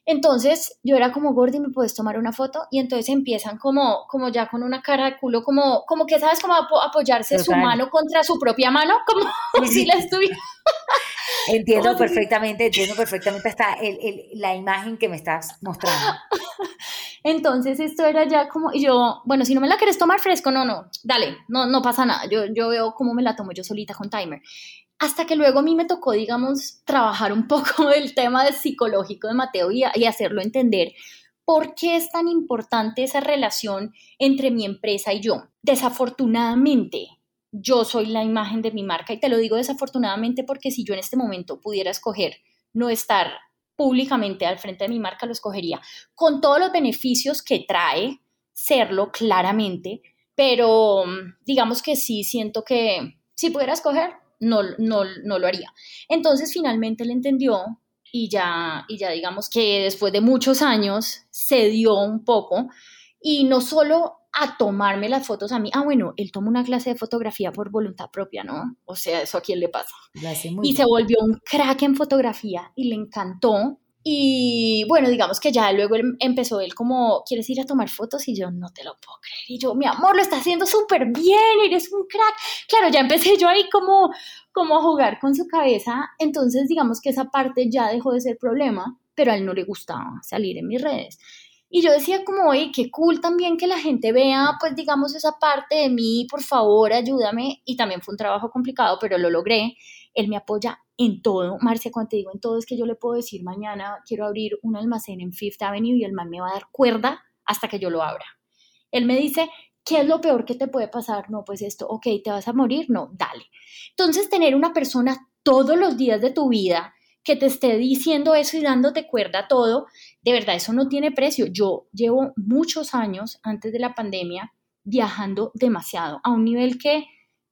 Entonces yo era como, Gordy, ¿me puedes tomar una foto? Y entonces empiezan como, como ya con una cara de culo, como, como que, ¿sabes? Como apoyarse su mano contra su propia mano, como si la estuviera... Entiendo perfectamente, entiendo perfectamente hasta el, el, la imagen que me estás mostrando. Entonces esto era ya como, y yo, bueno, si no me la quieres tomar fresco, no, no, dale, no, no pasa nada, yo, yo veo cómo me la tomo yo solita con timer hasta que luego a mí me tocó, digamos, trabajar un poco el tema de psicológico de Mateo y, y, hacerlo entender por qué es tan importante esa relación entre mi empresa y yo. Desafortunadamente, yo soy la imagen de mi marca y te lo digo desafortunadamente porque si yo en este momento pudiera escoger no estar públicamente al frente de mi marca, lo escogería con todos los beneficios que trae serlo claramente, pero digamos que sí siento que si pudiera escoger, no, no, no lo haría. Entonces finalmente él entendió y ya, y ya digamos que después de muchos años se dio un poco y no solo a tomarme las fotos a mí, ah bueno, él tomó una clase de fotografía por voluntad propia, ¿no? O sea, eso a quién le pasa. Y se volvió un crack en fotografía y le encantó y bueno, digamos que ya luego empezó él como, ¿quieres ir a tomar fotos? Y yo, no te lo puedo creer. Y yo, mi amor, lo está haciendo súper bien, eres un crack. Claro, ya empecé yo ahí como, como a jugar con su cabeza. Entonces, digamos que esa parte ya dejó de ser problema, pero a él no le gustaba salir en mis redes. Y yo decía como, oye, qué cool también que la gente vea, pues digamos, esa parte de mí, por favor, ayúdame. Y también fue un trabajo complicado, pero lo logré. Él me apoya en todo. Marcia, cuando te digo en todo, es que yo le puedo decir mañana quiero abrir un almacén en Fifth Avenue y el man me va a dar cuerda hasta que yo lo abra. Él me dice, ¿qué es lo peor que te puede pasar? No, pues esto, ok, ¿te vas a morir? No, dale. Entonces, tener una persona todos los días de tu vida que te esté diciendo eso y dándote cuerda a todo, de verdad, eso no tiene precio. Yo llevo muchos años antes de la pandemia viajando demasiado, a un nivel que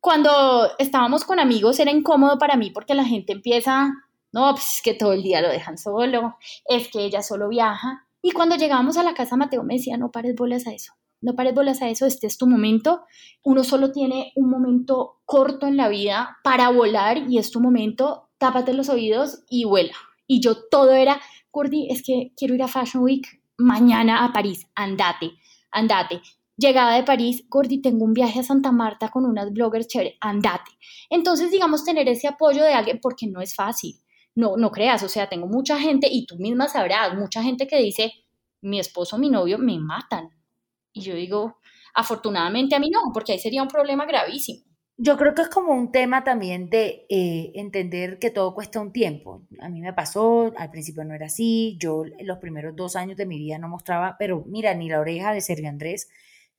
cuando estábamos con amigos era incómodo para mí porque la gente empieza, no, pues es que todo el día lo dejan solo, es que ella solo viaja. Y cuando llegábamos a la casa, Mateo me decía, no pares bolas a eso, no pares bolas a eso, este es tu momento. Uno solo tiene un momento corto en la vida para volar y es tu momento, tápate los oídos y vuela. Y yo todo era, Gordy, es que quiero ir a Fashion Week mañana a París, andate, andate. Llegada de París, Gordy, tengo un viaje a Santa Marta con unas bloggers chévere, andate. Entonces, digamos, tener ese apoyo de alguien, porque no es fácil. No, no creas, o sea, tengo mucha gente, y tú misma sabrás, mucha gente que dice, mi esposo, mi novio me matan. Y yo digo, afortunadamente a mí no, porque ahí sería un problema gravísimo. Yo creo que es como un tema también de eh, entender que todo cuesta un tiempo. A mí me pasó, al principio no era así, yo los primeros dos años de mi vida no mostraba, pero mira, ni la oreja de Sergio Andrés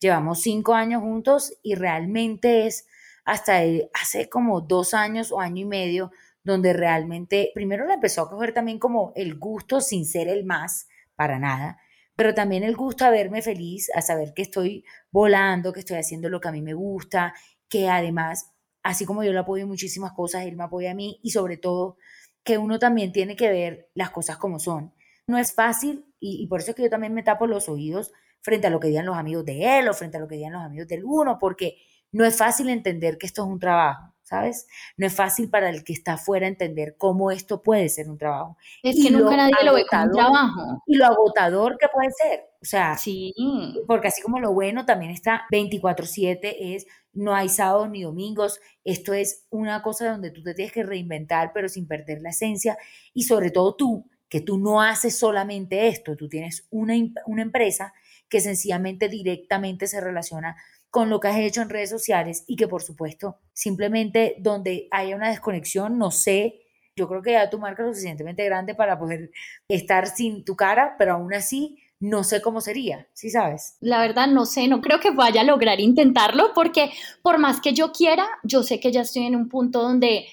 Llevamos cinco años juntos y realmente es hasta hace como dos años o año y medio donde realmente primero le empezó a coger también como el gusto sin ser el más, para nada, pero también el gusto a verme feliz, a saber que estoy volando, que estoy haciendo lo que a mí me gusta, que además, así como yo le apoyo muchísimas cosas, él me apoya a mí y sobre todo que uno también tiene que ver las cosas como son. No es fácil y, y por eso es que yo también me tapo los oídos frente a lo que digan los amigos de él o frente a lo que digan los amigos del uno, porque no es fácil entender que esto es un trabajo, ¿sabes? No es fácil para el que está afuera entender cómo esto puede ser un trabajo. Es que nunca nadie lo ve como un trabajo. Y lo agotador que puede ser. O sea, sí. porque así como lo bueno también está 24/7 es no hay sábados ni domingos, esto es una cosa donde tú te tienes que reinventar pero sin perder la esencia y sobre todo tú, que tú no haces solamente esto, tú tienes una, una empresa que sencillamente directamente se relaciona con lo que has hecho en redes sociales y que por supuesto simplemente donde haya una desconexión, no sé, yo creo que ya tu marca es suficientemente grande para poder estar sin tu cara, pero aún así no sé cómo sería, ¿sí sabes? La verdad no sé, no creo que vaya a lograr intentarlo porque por más que yo quiera, yo sé que ya estoy en un punto donde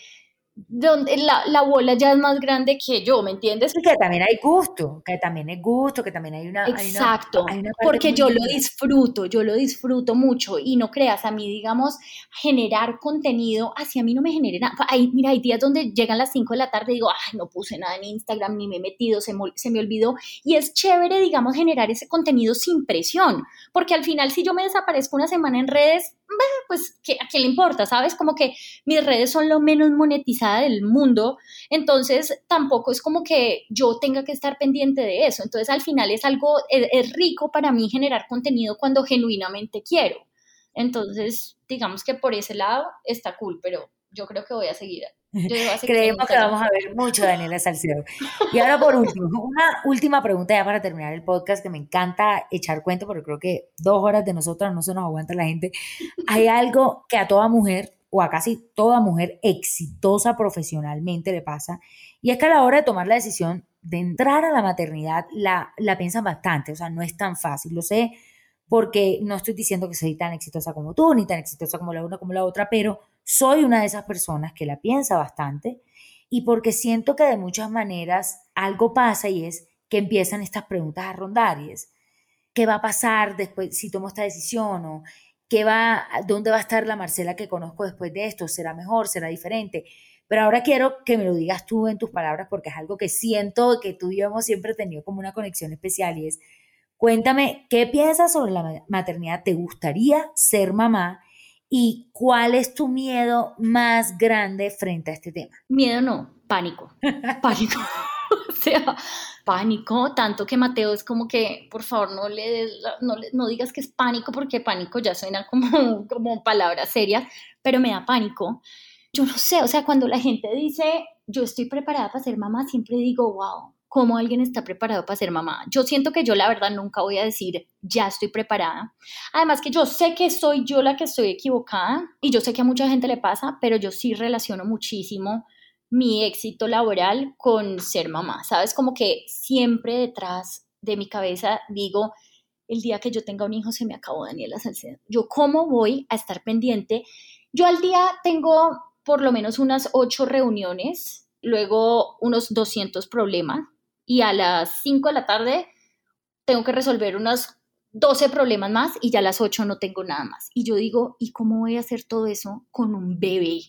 donde la, la, bola ya es más grande que yo, ¿me entiendes? que también hay gusto, que también es gusto, que también hay una... Exacto, porque yo lo disfruto, yo lo disfruto mucho y no creas, a mí, digamos, generar contenido, así a mí no me genera nada. mira, hay días donde llegan las 5 de la tarde y digo, ay, no puse nada en Instagram, ni me he metido, se me, se me olvidó. Y es chévere, digamos, generar ese contenido sin presión, porque al final si yo me desaparezco una semana en redes, pues, ¿a quién le importa? ¿Sabes? Como que mis redes son lo menos monetizada del mundo, entonces tampoco es como que yo tenga que estar pendiente de eso. Entonces, al final es algo, es, rico para mí generar contenido cuando genuinamente quiero. Entonces, digamos que por ese lado está cool, pero yo creo que voy a seguir Creemos que vamos a ver mucho Daniela Salcedo. Y ahora por último, una última pregunta ya para terminar el podcast que me encanta echar cuento porque creo que dos horas de nosotras no se nos aguanta la gente. Hay algo que a toda mujer o a casi toda mujer exitosa profesionalmente le pasa y es que a la hora de tomar la decisión de entrar a la maternidad la, la piensan bastante, o sea, no es tan fácil, lo sé porque no estoy diciendo que soy tan exitosa como tú, ni tan exitosa como la una como la otra, pero soy una de esas personas que la piensa bastante y porque siento que de muchas maneras algo pasa y es que empiezan estas preguntas a rondar ¿qué va a pasar después si tomo esta decisión? ¿O qué va, dónde va a estar la Marcela que conozco después de esto? ¿Será mejor? ¿Será diferente? Pero ahora quiero que me lo digas tú en tus palabras porque es algo que siento que tú y yo hemos siempre tenido como una conexión especial y es, cuéntame, ¿qué piensas sobre la maternidad? ¿Te gustaría ser mamá? ¿Y cuál es tu miedo más grande frente a este tema? Miedo no, pánico. Pánico. o sea, pánico, tanto que Mateo es como que, por favor, no le, no, no, digas que es pánico, porque pánico ya suena como, como palabras serias, pero me da pánico. Yo no sé, o sea, cuando la gente dice, yo estoy preparada para ser mamá, siempre digo, wow, cómo alguien está preparado para ser mamá. Yo siento que yo la verdad nunca voy a decir, ya estoy preparada. Además que yo sé que soy yo la que estoy equivocada y yo sé que a mucha gente le pasa, pero yo sí relaciono muchísimo mi éxito laboral con ser mamá. Sabes, como que siempre detrás de mi cabeza digo, el día que yo tenga un hijo se me acabó Daniela Salcedo. Yo cómo voy a estar pendiente. Yo al día tengo por lo menos unas ocho reuniones luego unos 200 problemas y a las 5 de la tarde tengo que resolver unos 12 problemas más y ya a las 8 no tengo nada más. Y yo digo, ¿y cómo voy a hacer todo eso con un bebé?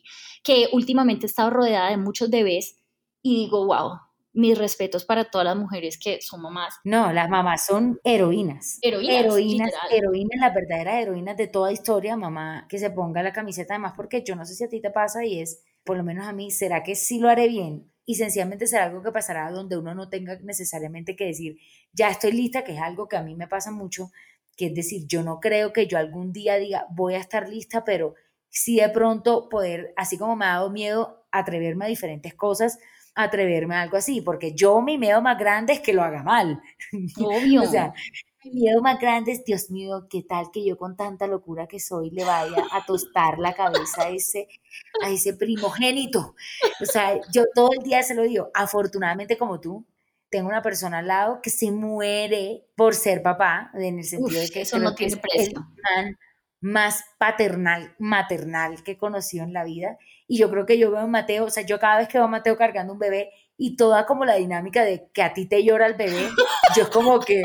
Que últimamente he estado rodeada de muchos bebés y digo, wow, mis respetos para todas las mujeres que son mamás. No, las mamás son heroínas. Heroínas. Heroínas, heroínas, las verdaderas heroínas de toda historia, mamá, que se ponga la camiseta además, porque yo no sé si a ti te pasa y es, por lo menos a mí, ¿será que sí lo haré bien? Y sencillamente será algo que pasará donde uno no tenga necesariamente que decir, ya estoy lista, que es algo que a mí me pasa mucho, que es decir, yo no creo que yo algún día diga, voy a estar lista, pero sí de pronto poder, así como me ha dado miedo atreverme a diferentes cosas, atreverme a algo así, porque yo mi miedo más grande es que lo haga mal. Obvio. o sea, mi miedo más grande es, Dios mío, ¿qué tal que yo con tanta locura que soy le vaya a tostar la cabeza a ese, a ese primogénito? O sea, yo todo el día se lo digo, afortunadamente como tú, tengo una persona al lado que se muere por ser papá, en el sentido de que eso no tiene precio. el más paternal, maternal que he conocido en la vida. Y yo creo que yo veo a Mateo, o sea, yo cada vez que veo a Mateo cargando un bebé y toda como la dinámica de que a ti te llora el bebé, yo como que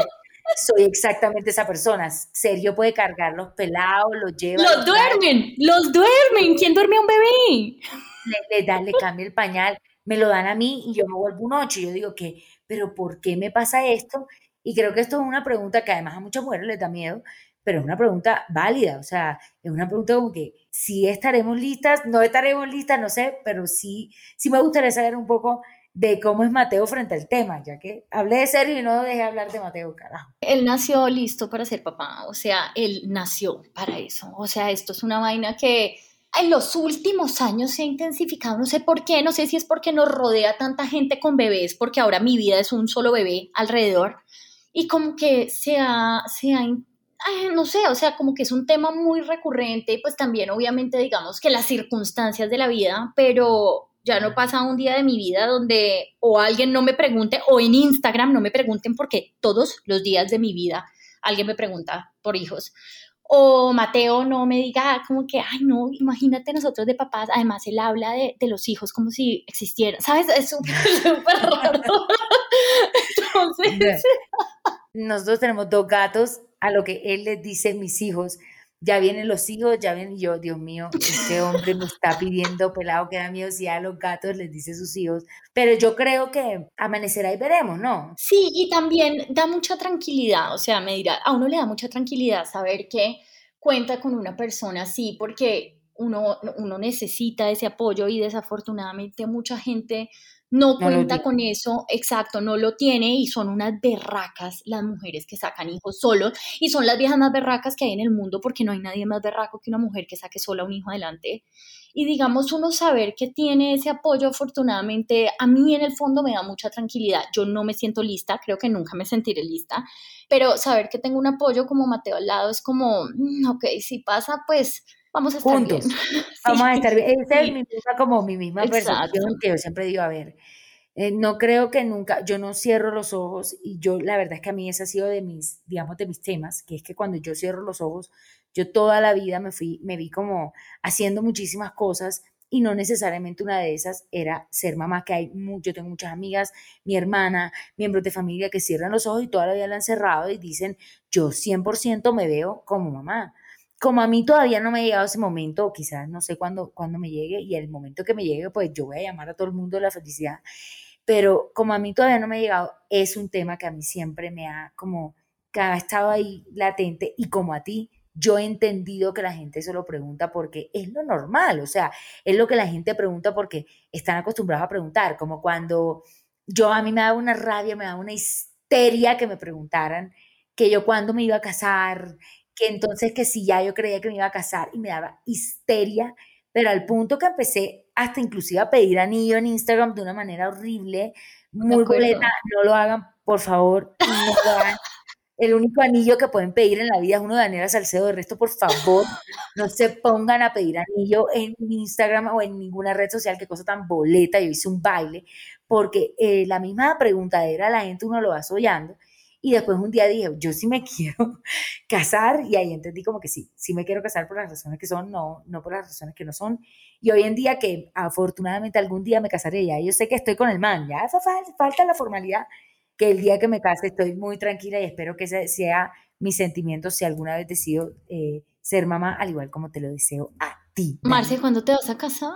soy exactamente esa persona. Serio puede cargar los pelados, los lleva. Los duermen, los duermen. ¿Quién duerme a un bebé? Le, le, da, le cambia el pañal, me lo dan a mí y yo me vuelvo un ocho. Yo digo que, pero ¿por qué me pasa esto? Y creo que esto es una pregunta que además a muchas mujeres les da miedo, pero es una pregunta válida, o sea, es una pregunta como que si estaremos listas, no estaremos listas, no sé, pero sí, sí me gustaría saber un poco de cómo es Mateo frente al tema, ya que hablé de serio y no dejé hablar de Mateo, carajo. Él nació listo para ser papá, o sea, él nació para eso, o sea, esto es una vaina que en los últimos años se ha intensificado, no sé por qué, no sé si es porque nos rodea tanta gente con bebés, porque ahora mi vida es un solo bebé alrededor, y como que se ha, se ha no sé, o sea, como que es un tema muy recurrente, pues también obviamente digamos que las circunstancias de la vida, pero ya no pasa un día de mi vida donde o alguien no me pregunte o en Instagram no me pregunten porque todos los días de mi vida alguien me pregunta por hijos. O Mateo no me diga como que, ay, no, imagínate nosotros de papás. Además, él habla de, de los hijos como si existieran. ¿Sabes? Es súper raro. Entonces. Nosotros tenemos dos gatos a lo que él les dice mis hijos. Ya vienen los hijos, ya vienen yo, Dios mío, este hombre me está pidiendo pelado que da miedo si a los gatos les dice sus hijos. Pero yo creo que amanecerá y veremos, ¿no? Sí, y también da mucha tranquilidad, o sea, me dirá, a uno le da mucha tranquilidad saber que cuenta con una persona así, porque uno, uno necesita ese apoyo y desafortunadamente mucha gente no, cuenta con eso, exacto, no lo tiene y son unas berracas las mujeres que sacan hijos solos y son las viejas más berracas que hay en el mundo porque no hay nadie más berraco que una mujer que saque sola un hijo adelante. Y digamos, uno saber que tiene ese apoyo, afortunadamente, a mí en el fondo me da mucha tranquilidad. Yo no me siento lista, creo que nunca me sentiré lista, pero saber que tengo un apoyo como Mateo al lado es como, mm, ok, si pasa, pues vamos a estar Juntos. bien. Vamos a estar bien. Esa es mi misma, como mi misma percepción que yo siempre digo, a ver, eh, no creo que nunca, yo no cierro los ojos y yo la verdad es que a mí ese ha sido de mis, digamos, de mis temas, que es que cuando yo cierro los ojos, yo toda la vida me fui, me vi como haciendo muchísimas cosas y no necesariamente una de esas era ser mamá, que hay, yo tengo muchas amigas, mi hermana, miembros de familia que cierran los ojos y toda la vida la han cerrado y dicen, yo 100% me veo como mamá como a mí todavía no me ha llegado ese momento, o quizás no sé cuándo, cuándo me llegue, y el momento que me llegue, pues yo voy a llamar a todo el mundo de la felicidad, pero como a mí todavía no me ha llegado, es un tema que a mí siempre me ha como, que ha estado ahí latente, y como a ti, yo he entendido que la gente se lo pregunta porque es lo normal, o sea, es lo que la gente pregunta porque están acostumbrados a preguntar, como cuando yo a mí me da una rabia, me da una histeria que me preguntaran que yo cuándo me iba a casar, que entonces que si ya yo creía que me iba a casar y me daba histeria, pero al punto que empecé hasta inclusive a pedir anillo en Instagram de una manera horrible, muy boleta, no lo hagan, por favor, no lo hagan. El único anillo que pueden pedir en la vida es uno de Daniela Salcedo. De resto, por favor, no se pongan a pedir anillo en Instagram o en ninguna red social. Qué cosa tan boleta. Yo hice un baile. Porque eh, la misma preguntadera, la gente uno lo va soñando Y después un día dije, yo sí me quiero casar y ahí entendí como que sí, sí me quiero casar por las razones que son, no, no por las razones que no son. Y hoy en día que afortunadamente algún día me casaré ya, yo sé que estoy con el man, ya falta la formalidad, que el día que me case estoy muy tranquila y espero que ese sea mi sentimiento si alguna vez decido eh, ser mamá, al igual como te lo deseo a ti. Marce, ¿cuándo te vas a casar?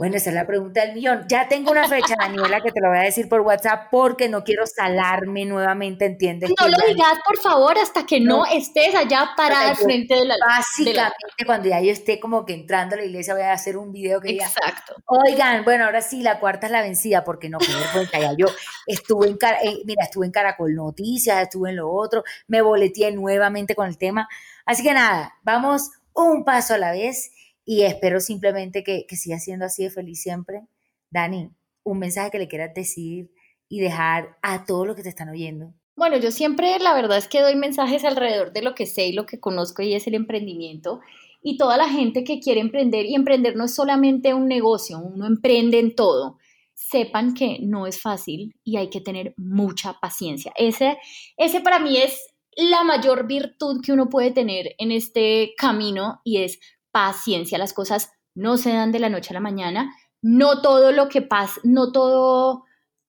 Bueno, esa es la pregunta del millón. Ya tengo una fecha, Daniela, que te lo voy a decir por WhatsApp porque no quiero salarme nuevamente, ¿entiendes? No lo digas, por favor, hasta que no, estés allá parada al frente de la Básicamente, cuando ya yo esté como que entrando a la iglesia, voy a hacer un video que diga. Exacto. Oigan, bueno, ahora sí, la cuarta es la vencida, porque no, que cuenta ya. Yo estuve en, eh, mira, estuve en Caracol Noticias, estuve en lo otro, me boleteé nuevamente con el tema. Así que nada, vamos un paso a la vez y espero simplemente que, que siga siendo así de feliz siempre. Dani, un mensaje que le quieras decir y dejar a todos los que te están oyendo. Bueno, yo siempre la verdad es que doy mensajes alrededor de lo que sé y lo que conozco y es el emprendimiento. Y toda la gente que quiere emprender, y emprender no es solamente un negocio, uno emprende en todo. Sepan que no es fácil y hay que tener mucha paciencia. Ese, ese para mí es la mayor virtud que uno puede tener en este camino y es paciencia, las cosas no se dan de la noche a la mañana, no todo lo que pasa, no todo,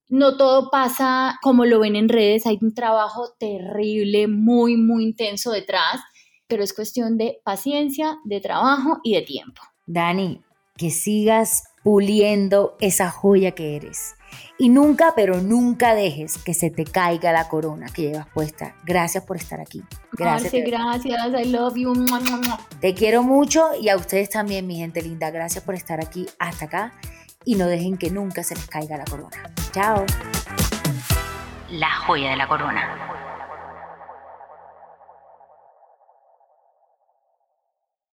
no todo pasa como lo ven en redes, hay un trabajo terrible, muy, muy intenso detrás, pero es cuestión de paciencia, de trabajo y de tiempo. Dani, que sigas puliendo esa joya que eres. Y nunca, pero nunca dejes que se te caiga la corona que llevas puesta. Gracias por estar aquí. Gracias. gracias. I love you. Te quiero mucho y a ustedes también, mi gente linda. Gracias por estar aquí hasta acá y no dejen que nunca se les caiga la corona. Chao. La joya de la corona.